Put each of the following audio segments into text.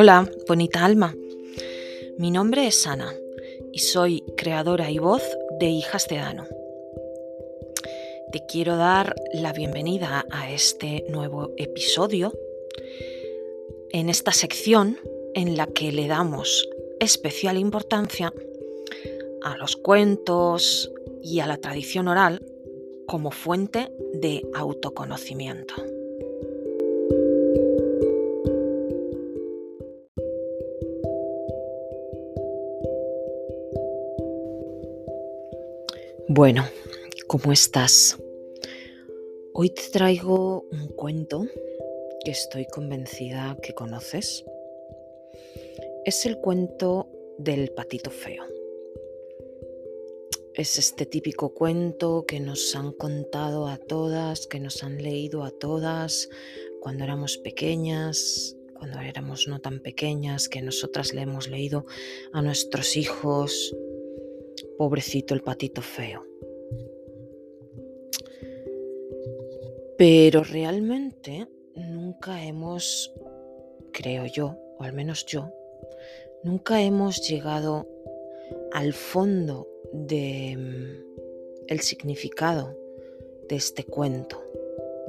Hola, bonita alma. Mi nombre es Ana y soy creadora y voz de Hijas de Dano. Te quiero dar la bienvenida a este nuevo episodio en esta sección en la que le damos especial importancia a los cuentos y a la tradición oral como fuente de autoconocimiento. Bueno, ¿cómo estás? Hoy te traigo un cuento que estoy convencida que conoces. Es el cuento del patito feo. Es este típico cuento que nos han contado a todas, que nos han leído a todas cuando éramos pequeñas, cuando éramos no tan pequeñas, que nosotras le hemos leído a nuestros hijos, Pobrecito el patito feo. Pero realmente nunca hemos, creo yo, o al menos yo, nunca hemos llegado al fondo de mm, el significado de este cuento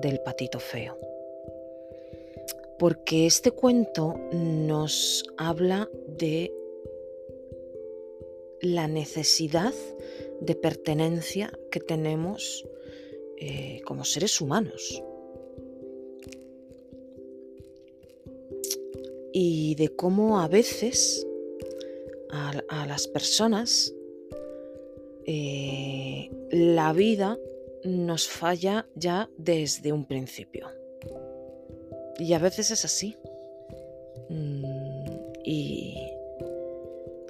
del patito feo. Porque este cuento nos habla de la necesidad de pertenencia que tenemos eh, como seres humanos. Y de cómo a veces a, las personas eh, la vida nos falla ya desde un principio. Y a veces es así. Mm, y,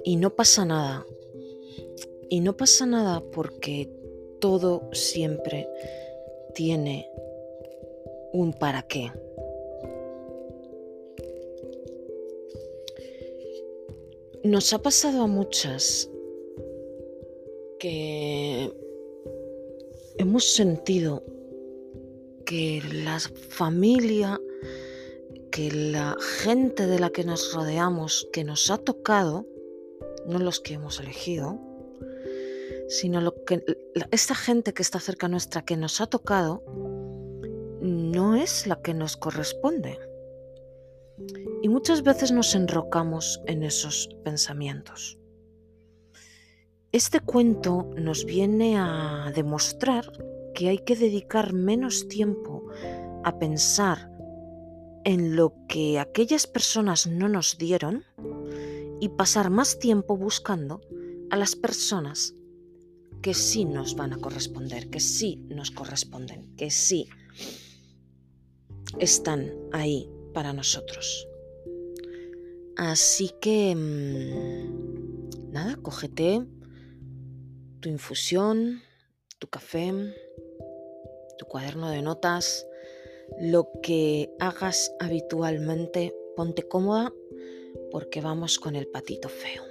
y no pasa nada. Y no pasa nada porque todo siempre tiene un para qué. Nos ha pasado a muchas que hemos sentido que la familia, que la gente de la que nos rodeamos, que nos ha tocado, no los que hemos elegido, sino lo que esta gente que está cerca nuestra que nos ha tocado no es la que nos corresponde. Y muchas veces nos enrocamos en esos pensamientos. Este cuento nos viene a demostrar que hay que dedicar menos tiempo a pensar en lo que aquellas personas no nos dieron y pasar más tiempo buscando a las personas que sí nos van a corresponder, que sí nos corresponden, que sí están ahí para nosotros. Así que, mm, nada, cógete tu infusión, tu café, tu cuaderno de notas, lo que hagas habitualmente, ponte cómoda porque vamos con el patito feo.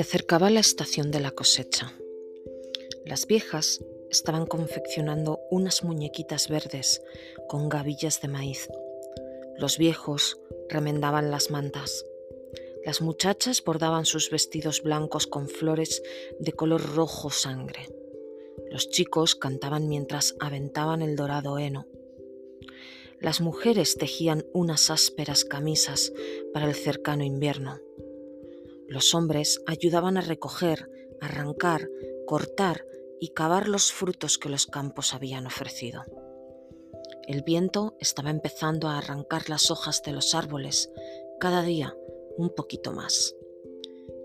Se acercaba la estación de la cosecha. Las viejas estaban confeccionando unas muñequitas verdes con gavillas de maíz. Los viejos remendaban las mantas. Las muchachas bordaban sus vestidos blancos con flores de color rojo sangre. Los chicos cantaban mientras aventaban el dorado heno. Las mujeres tejían unas ásperas camisas para el cercano invierno. Los hombres ayudaban a recoger, arrancar, cortar y cavar los frutos que los campos habían ofrecido. El viento estaba empezando a arrancar las hojas de los árboles, cada día un poquito más.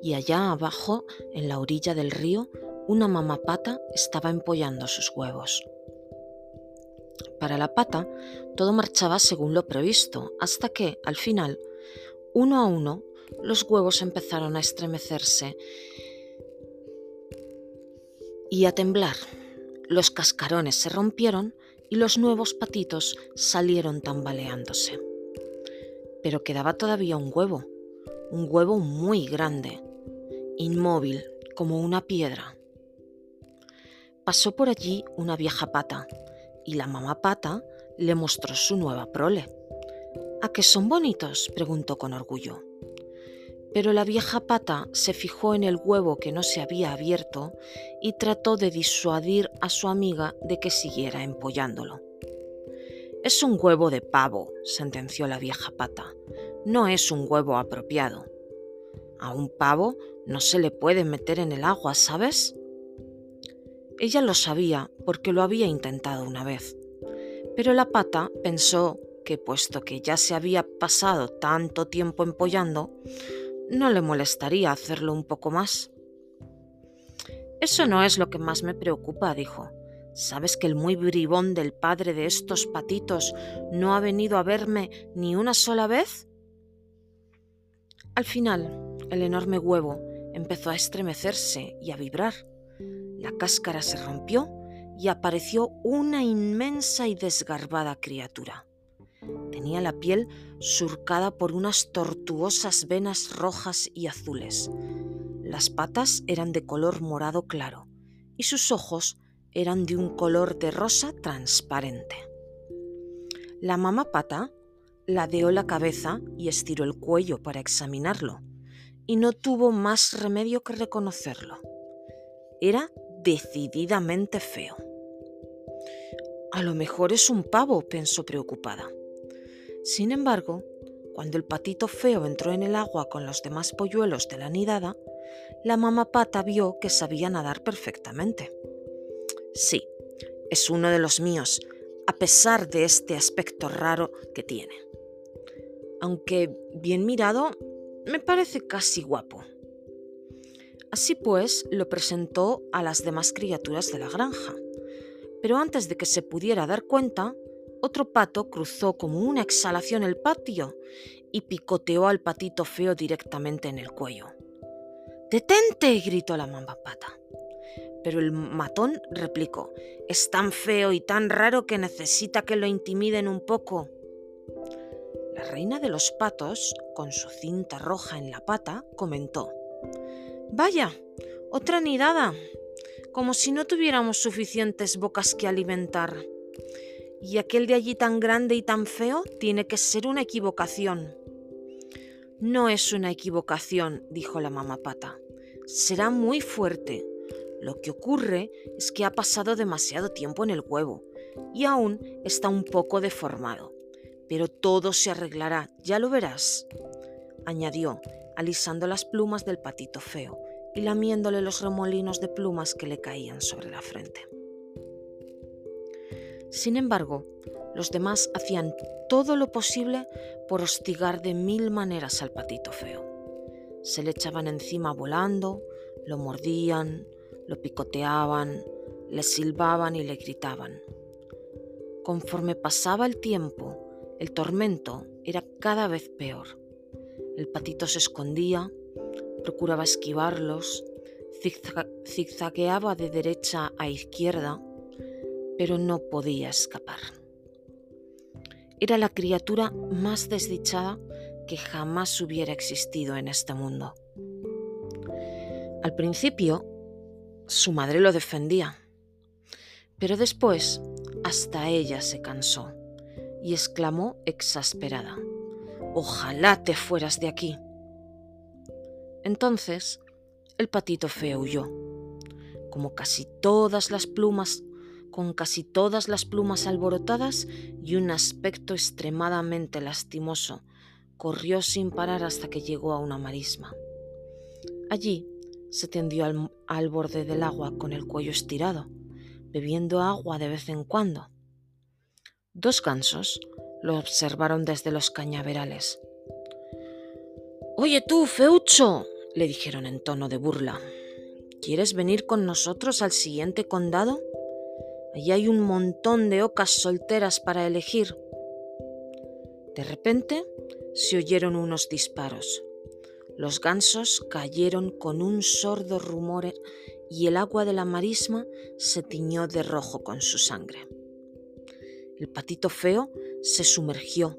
Y allá abajo, en la orilla del río, una mamapata estaba empollando sus huevos. Para la pata, todo marchaba según lo previsto, hasta que, al final, uno a uno, los huevos empezaron a estremecerse y a temblar. Los cascarones se rompieron y los nuevos patitos salieron tambaleándose. Pero quedaba todavía un huevo, un huevo muy grande, inmóvil como una piedra. Pasó por allí una vieja pata y la mamá pata le mostró su nueva prole. ¿A qué son bonitos? preguntó con orgullo. Pero la vieja pata se fijó en el huevo que no se había abierto y trató de disuadir a su amiga de que siguiera empollándolo. Es un huevo de pavo, sentenció la vieja pata. No es un huevo apropiado. A un pavo no se le puede meter en el agua, ¿sabes? Ella lo sabía porque lo había intentado una vez. Pero la pata pensó que puesto que ya se había pasado tanto tiempo empollando, no le molestaría hacerlo un poco más. Eso no es lo que más me preocupa, dijo. ¿Sabes que el muy bribón del padre de estos patitos no ha venido a verme ni una sola vez? Al final, el enorme huevo empezó a estremecerse y a vibrar. La cáscara se rompió y apareció una inmensa y desgarbada criatura. Tenía la piel surcada por unas tortuosas venas rojas y azules. Las patas eran de color morado claro y sus ojos eran de un color de rosa transparente. La mamá pata ladeó la cabeza y estiró el cuello para examinarlo, y no tuvo más remedio que reconocerlo. Era decididamente feo. A lo mejor es un pavo, pensó preocupada. Sin embargo, cuando el patito feo entró en el agua con los demás polluelos de la nidada, la mamá pata vio que sabía nadar perfectamente. Sí, es uno de los míos, a pesar de este aspecto raro que tiene. Aunque bien mirado, me parece casi guapo. Así pues, lo presentó a las demás criaturas de la granja. Pero antes de que se pudiera dar cuenta, otro pato cruzó como una exhalación el patio y picoteó al patito feo directamente en el cuello. ¡Detente! gritó la mamá pata. Pero el matón replicó, es tan feo y tan raro que necesita que lo intimiden un poco. La reina de los patos, con su cinta roja en la pata, comentó, Vaya, otra nidada, como si no tuviéramos suficientes bocas que alimentar. Y aquel de allí tan grande y tan feo tiene que ser una equivocación. No es una equivocación, dijo la mamá pata. Será muy fuerte. Lo que ocurre es que ha pasado demasiado tiempo en el huevo y aún está un poco deformado. Pero todo se arreglará, ya lo verás, añadió, alisando las plumas del patito feo y lamiéndole los remolinos de plumas que le caían sobre la frente. Sin embargo, los demás hacían todo lo posible por hostigar de mil maneras al patito feo. Se le echaban encima volando, lo mordían, lo picoteaban, le silbaban y le gritaban. Conforme pasaba el tiempo, el tormento era cada vez peor. El patito se escondía, procuraba esquivarlos, zigzagueaba de derecha a izquierda, pero no podía escapar. Era la criatura más desdichada que jamás hubiera existido en este mundo. Al principio, su madre lo defendía, pero después hasta ella se cansó y exclamó exasperada, Ojalá te fueras de aquí. Entonces el patito feo huyó. Como casi todas las plumas con casi todas las plumas alborotadas y un aspecto extremadamente lastimoso, corrió sin parar hasta que llegó a una marisma. Allí se tendió al, borde del agua con el cuello estirado, bebiendo agua de vez en cuando. Dos gansos lo observaron desde los cañaverales. Oye tú, Feucho, le dijeron en tono de burla, ¿quieres venir con nosotros al siguiente condado? Allí hay un montón de ocas solteras para elegir. De repente se oyeron unos disparos. Los gansos cayeron con un sordo rumor y el agua de la marisma se tiñó de rojo con su sangre. El patito feo se sumergió,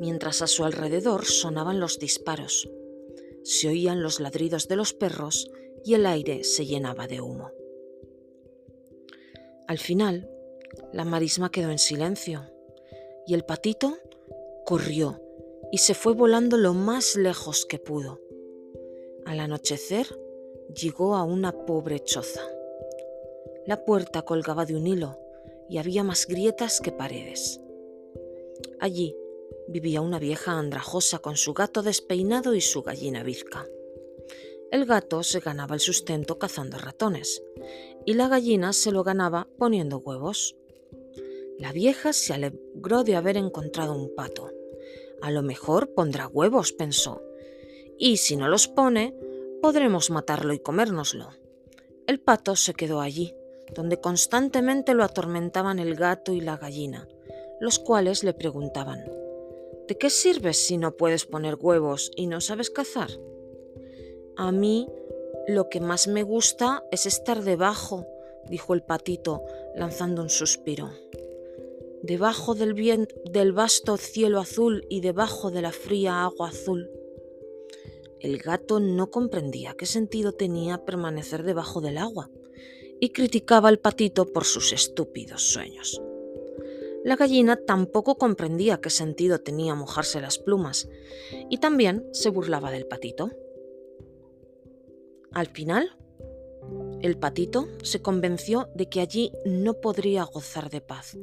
mientras a su alrededor sonaban los disparos. Se oían los ladridos de los perros y el aire se llenaba de humo. Al final, la marisma quedó en silencio y el patito corrió y se fue volando lo más lejos que pudo. Al anochecer llegó a una pobre choza. La puerta colgaba de un hilo y había más grietas que paredes. Allí vivía una vieja andrajosa con su gato despeinado y su gallina bizca. El gato se ganaba el sustento cazando ratones y la gallina se lo ganaba poniendo huevos. La vieja se alegró de haber encontrado un pato. A lo mejor pondrá huevos, pensó, y si no los pone, podremos matarlo y comérnoslo. El pato se quedó allí, donde constantemente lo atormentaban el gato y la gallina, los cuales le preguntaban, ¿De qué sirves si no puedes poner huevos y no sabes cazar? A mí lo que más me gusta es estar debajo, dijo el patito, lanzando un suspiro. Debajo del, del vasto cielo azul y debajo de la fría agua azul. El gato no comprendía qué sentido tenía permanecer debajo del agua y criticaba al patito por sus estúpidos sueños. La gallina tampoco comprendía qué sentido tenía mojarse las plumas y también se burlaba del patito. Al final, el patito se convenció de que allí no podría gozar de paz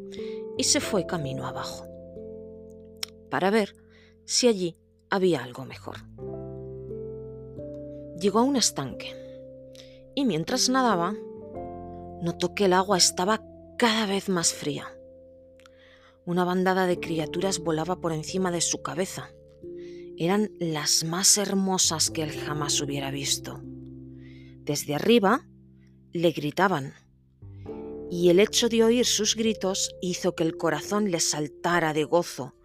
y se fue camino abajo para ver si allí había algo mejor. Llegó a un estanque y mientras nadaba, notó que el agua estaba cada vez más fría. Una bandada de criaturas volaba por encima de su cabeza. Eran las más hermosas que él jamás hubiera visto. Desde arriba le gritaban, y el hecho de oír sus gritos hizo que el corazón le saltara de gozo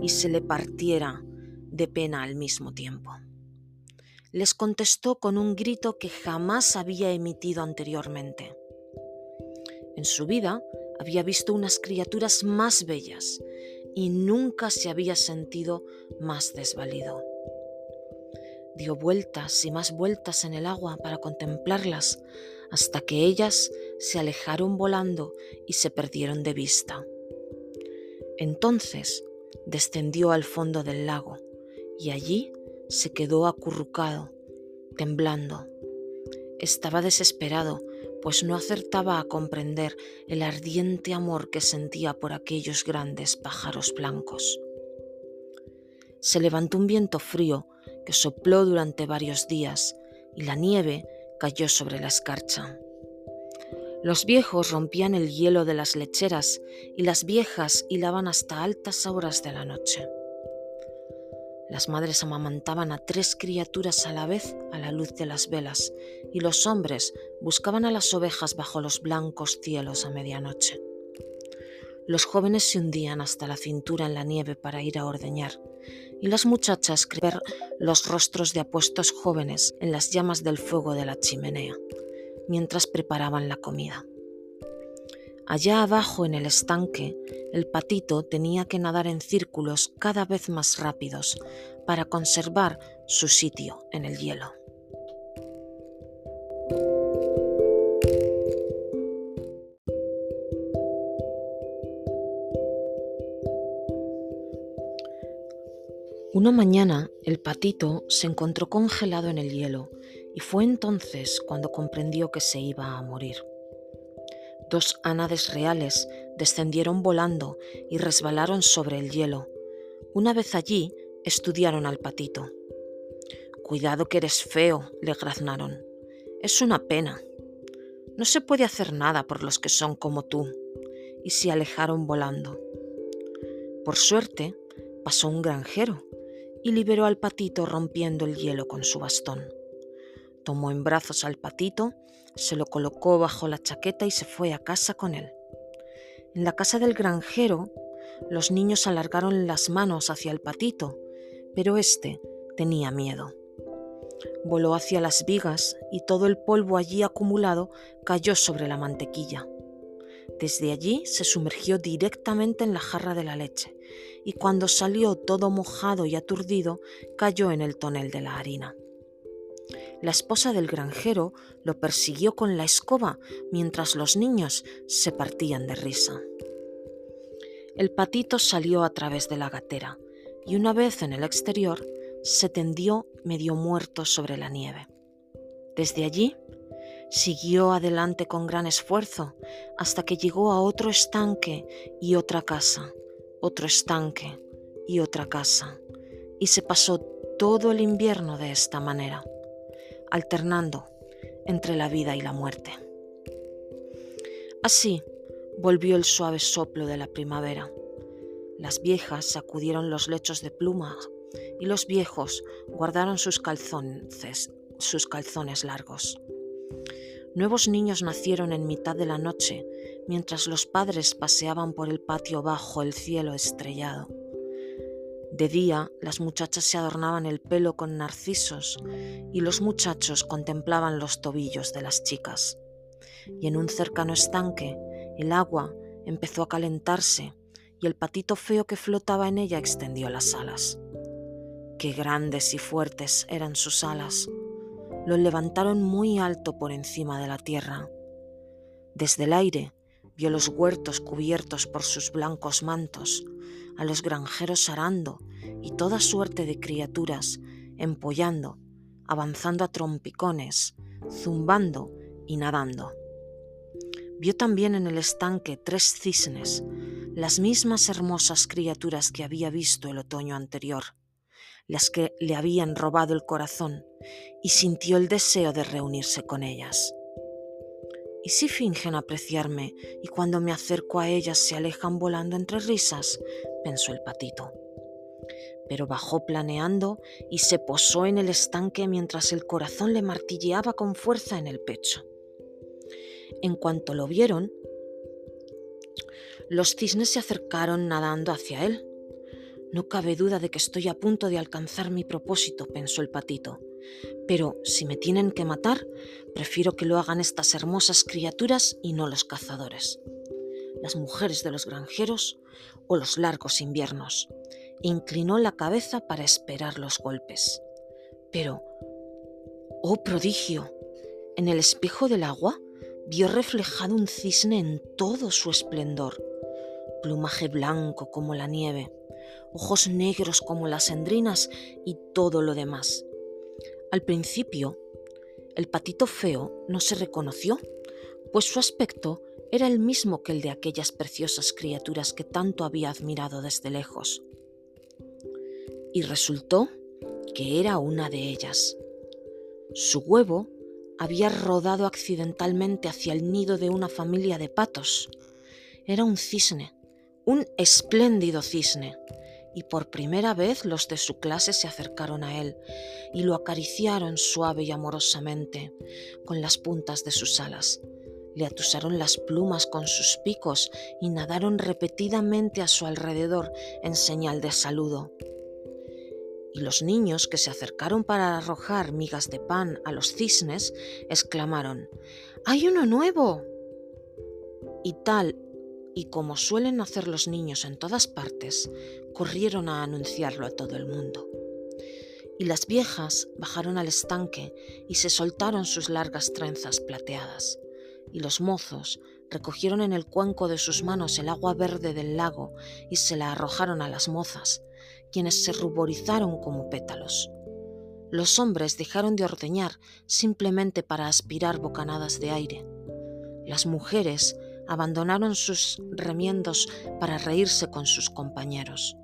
y se le partiera de pena al mismo tiempo. Les contestó con un grito que jamás había emitido anteriormente. En su vida había visto unas criaturas más bellas y nunca se había sentido más desvalido. Dio vueltas y más vueltas en el agua para contemplarlas hasta que ellas se alejaron volando y se perdieron de vista. Entonces descendió al fondo del lago y allí se quedó acurrucado, temblando. Estaba desesperado pues no acertaba a comprender el ardiente amor que sentía por aquellos grandes pájaros blancos. Se levantó un viento frío que sopló durante varios días y la nieve cayó sobre la escarcha. Los viejos rompían el hielo de las lecheras y las viejas hilaban hasta altas horas de la noche. Las madres amamantaban a tres criaturas a la vez a la luz de las velas, y los hombres buscaban a las ovejas bajo los blancos cielos a medianoche. Los jóvenes se hundían hasta la cintura en la nieve para ir a ordeñar, y las muchachas ver los rostros de apuestos jóvenes en las llamas del fuego de la chimenea, mientras preparaban la comida. Allá abajo en el estanque, el patito tenía que nadar en círculos cada vez más rápidos para conservar su sitio en el hielo. Una mañana el patito se encontró congelado en el hielo y fue entonces cuando comprendió que se iba a morir. Dos ánades reales descendieron volando y resbalaron sobre el hielo. Una vez allí, estudiaron al patito. Cuidado que eres feo, le graznaron. Es una pena. No se puede hacer nada por los que son como tú. Y se alejaron volando. Por suerte, pasó un granjero y liberó al patito rompiendo el hielo con su bastón. Tomó en brazos al patito se lo colocó bajo la chaqueta y se fue a casa con él. En la casa del granjero, los niños alargaron las manos hacia el patito, pero éste tenía miedo. Voló hacia las vigas y todo el polvo allí acumulado cayó sobre la mantequilla. Desde allí se sumergió directamente en la jarra de la leche y cuando salió todo mojado y aturdido cayó en el tonel de la harina. La esposa del granjero lo persiguió con la escoba mientras los niños se partían de risa. El patito salió a través de la gatera y una vez en el exterior se tendió medio muerto sobre la nieve. Desde allí siguió adelante con gran esfuerzo hasta que llegó a otro estanque y otra casa, otro estanque y otra casa, y se pasó todo el invierno de esta manera, alternando entre la vida y la muerte. Así volvió el suave soplo de la primavera. Las viejas sacudieron los lechos de pluma y los viejos guardaron sus calzones, sus calzones largos. Nuevos niños nacieron en mitad de la noche, mientras los padres paseaban por el patio bajo el cielo estrellado. De día las muchachas se adornaban el pelo con narcisos y los muchachos contemplaban los tobillos de las chicas. Y en un cercano estanque el agua empezó a calentarse y el patito feo que flotaba en ella extendió las alas. Qué grandes y fuertes eran sus alas. Lo levantaron muy alto por encima de la tierra. Desde el aire vio los huertos cubiertos por sus blancos mantos, a los granjeros arando y toda suerte de criaturas empollando, avanzando a trompicones, zumbando y nadando. Vio también en el estanque tres cisnes, las mismas hermosas criaturas que había visto el otoño anterior las que le habían robado el corazón, y sintió el deseo de reunirse con ellas. ¿Y si fingen apreciarme y cuando me acerco a ellas se alejan volando entre risas? pensó el patito. Pero bajó planeando y se posó en el estanque mientras el corazón le martilleaba con fuerza en el pecho. En cuanto lo vieron, los cisnes se acercaron nadando hacia él. No cabe duda de que estoy a punto de alcanzar mi propósito, pensó el patito. Pero si me tienen que matar, prefiero que lo hagan estas hermosas criaturas y no los cazadores. Las mujeres de los granjeros o los largos inviernos. Inclinó la cabeza para esperar los golpes. Pero, oh prodigio, en el espejo del agua vio reflejado un cisne en todo su esplendor, plumaje blanco como la nieve, ojos negros como las endrinas y todo lo demás. Al principio, el patito feo no se reconoció, pues su aspecto era el mismo que el de aquellas preciosas criaturas que tanto había admirado desde lejos. Y resultó que era una de ellas. Su huevo había rodado accidentalmente hacia el nido de una familia de patos. Era un cisne, un espléndido cisne, y por primera vez los de su clase se acercaron a él y lo acariciaron suave y amorosamente con las puntas de sus alas. Le atusaron las plumas con sus picos y nadaron repetidamente a su alrededor en señal de saludo. Y los niños que se acercaron para arrojar migas de pan a los cisnes exclamaron ¡Hay uno nuevo! Y tal y como suelen hacer los niños en todas partes, corrieron a anunciarlo a todo el mundo. Y las viejas bajaron al estanque y se soltaron sus largas trenzas plateadas, y los mozos recogieron en el cuenco de sus manos el agua verde del lago y se la arrojaron a las mozas, quienes se ruborizaron como pétalos. Los hombres dejaron de ordeñar simplemente para aspirar bocanadas de aire. Las mujeres abandonaron sus remiendos para reírse con sus compañeros.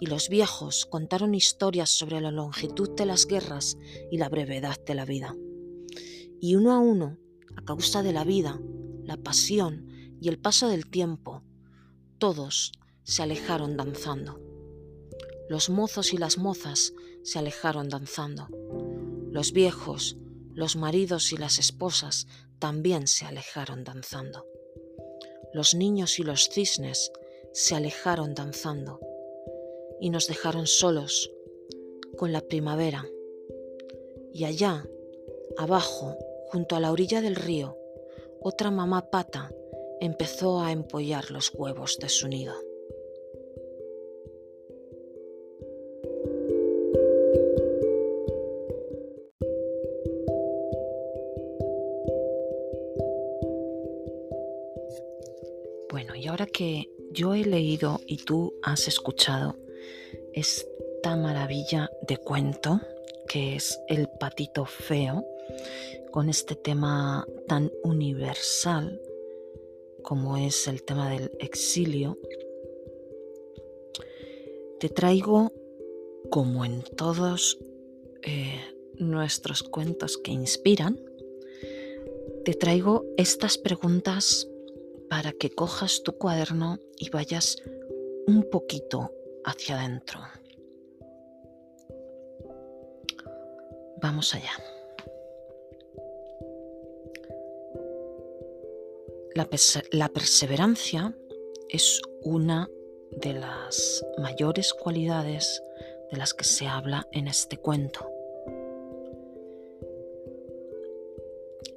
Y los viejos contaron historias sobre la longitud de las guerras y la brevedad de la vida. Y uno a uno, a causa de la vida, la pasión y el paso del tiempo, todos se alejaron danzando. Los mozos y las mozas se alejaron danzando. Los viejos, los maridos y las esposas también se alejaron danzando los niños y los cisnes se alejaron danzando y nos dejaron solos con la primavera. Y allá, abajo, junto a la orilla del río, otra mamá pata empezó a empollar los huevos de su nido. Que yo he leído y tú has escuchado esta maravilla de cuento que es El patito feo, con este tema tan universal como es el tema del exilio, te traigo, como en todos eh, nuestros cuentos que inspiran, te traigo estas preguntas para que cojas tu cuaderno y vayas un poquito hacia adentro. Vamos allá. La, perseverancia es una de las mayores cualidades de las que se habla en este cuento.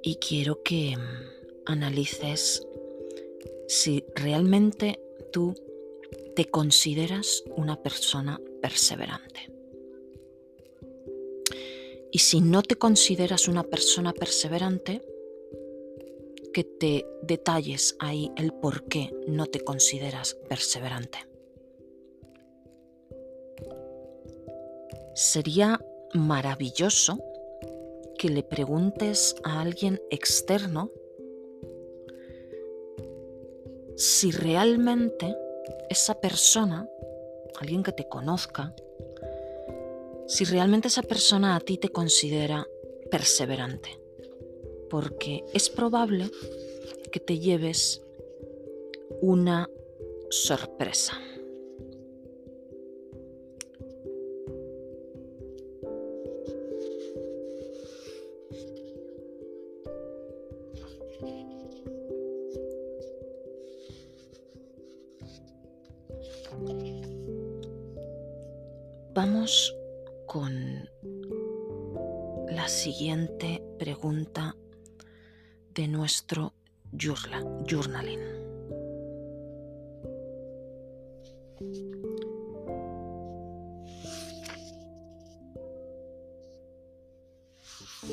Y quiero que mm, analices si realmente tú te consideras una persona perseverante. Y si no te consideras una persona perseverante, que te detalles ahí el por qué no te consideras perseverante. Sería maravilloso que le preguntes a alguien externo si realmente esa persona, alguien que te conozca, si realmente esa persona a ti te considera perseverante. Porque es probable que te lleves una sorpresa. En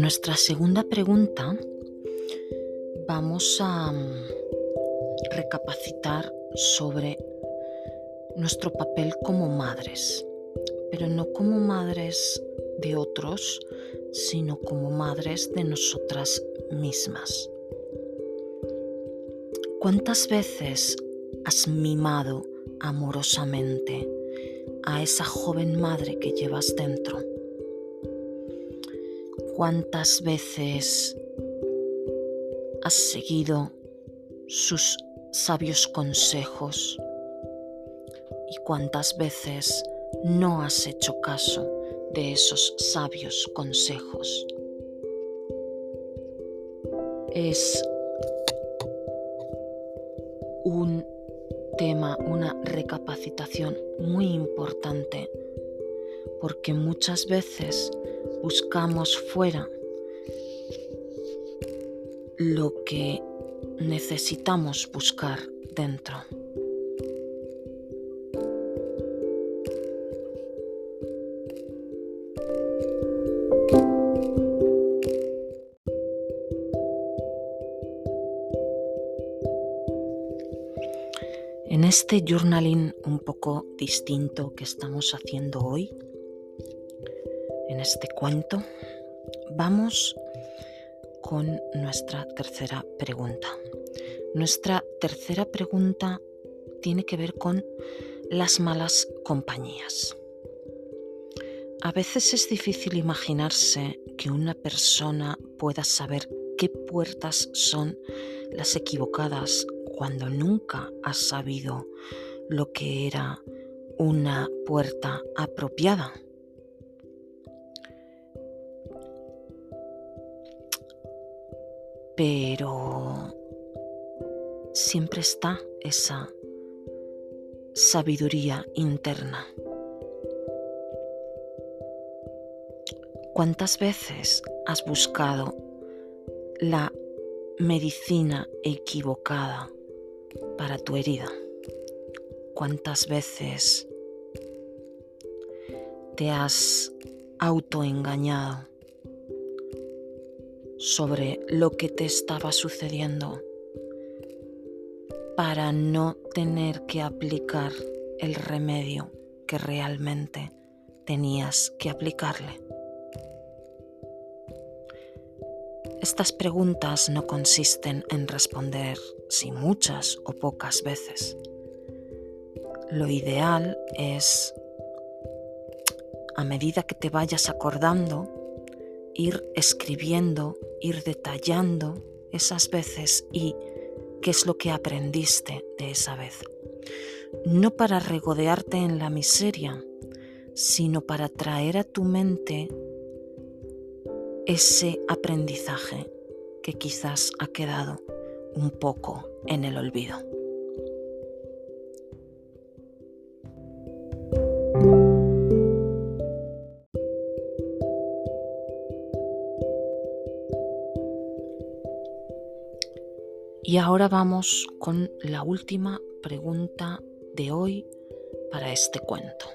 nuestra segunda pregunta vamos a mm, recapacitar sobre nuestro papel como madres, pero no como madres de otros, sino como madres de nosotras mismas. ¿Cuántas veces has mimado amorosamente a esa joven madre que llevas dentro? cuántas veces has seguido sus sabios consejos y cuántas veces no has hecho caso de esos sabios consejos. Es un tema, una recapacitación muy importante porque muchas veces buscamos fuera lo que necesitamos buscar dentro. Este journaling un poco distinto que estamos haciendo hoy, en este cuento, vamos con nuestra tercera pregunta. Nuestra tercera pregunta tiene que ver con las malas compañías. A veces es difícil imaginarse que una persona pueda saber qué puertas son las equivocadas cuando nunca ha sabido lo que era una puerta apropiada. pero siempre está esa sabiduría interna. ¿Cuántas veces has buscado la medicina equivocada para tu herida? ¿Cuántas veces te has autoengañado sobre lo que te estaba sucediendo para no tener que aplicar el remedio que realmente tenías que aplicarle? Estas preguntas no consisten en responder si muchas o pocas veces. Lo ideal es, a medida que te vayas acordando, ir escribiendo, ir detallando esas veces y qué es lo que aprendiste de esa vez. No para regodearte en la miseria, sino para traer a tu mente ese aprendizaje que quizás ha quedado un poco en el olvido. Y ahora vamos con la última pregunta de hoy para este cuento.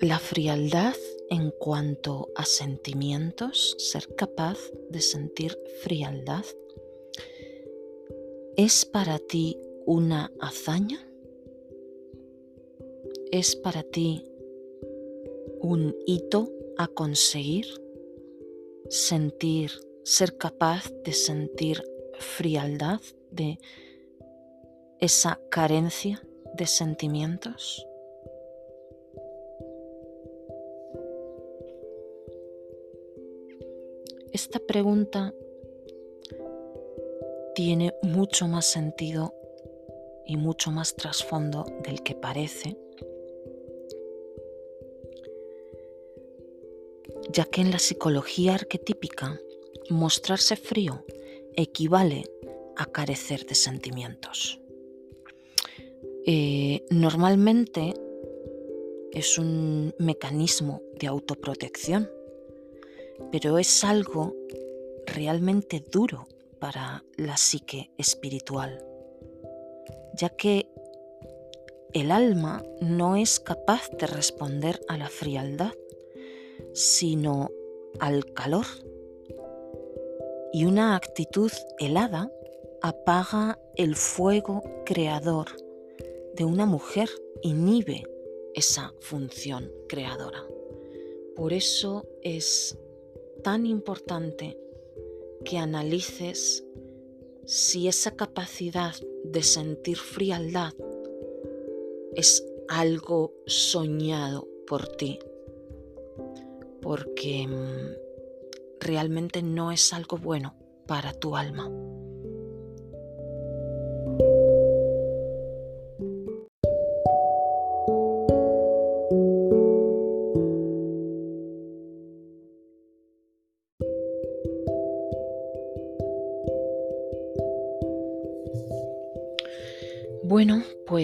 La frialdad en cuanto a sentimientos, ser capaz de sentir frialdad, ¿es para ti una hazaña? ¿Es para ti un hito a conseguir? Sentir, ser capaz de sentir frialdad, de esa carencia de sentimientos? Esta pregunta tiene mucho más sentido y mucho más trasfondo del que parece, ya que en la psicología arquetípica mostrarse frío equivale a carecer de sentimientos. Eh, normalmente es un mecanismo de autoprotección pero es algo realmente duro para la psique espiritual, ya que el alma no es capaz de responder a la frialdad, sino al calor. Y una actitud helada apaga el fuego creador de una mujer, inhibe esa función creadora. Por eso es tan importante que analices si esa capacidad de sentir frialdad es algo soñado por ti, porque mm, realmente no es algo bueno para tu alma.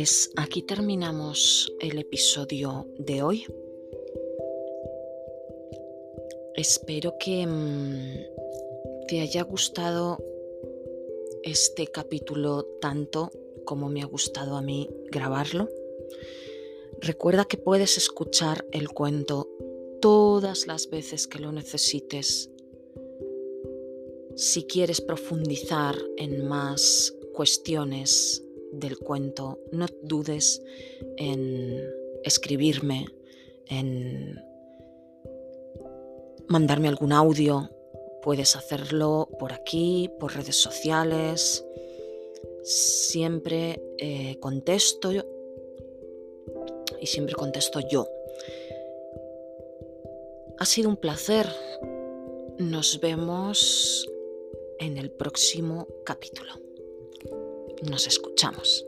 Pues aquí terminamos el episodio de hoy. Espero que mm, te haya gustado este capítulo tanto como me ha gustado a mí grabarlo. Recuerda que puedes escuchar el cuento todas las veces que lo necesites. Si quieres profundizar en más cuestiones del cuento, no dudes en escribirme, en mandarme algún audio. Puedes hacerlo por aquí, por redes sociales. Siempre eh, contesto y siempre contesto yo. Ha sido un placer. Nos vemos en el próximo capítulo. Nos escuchamos.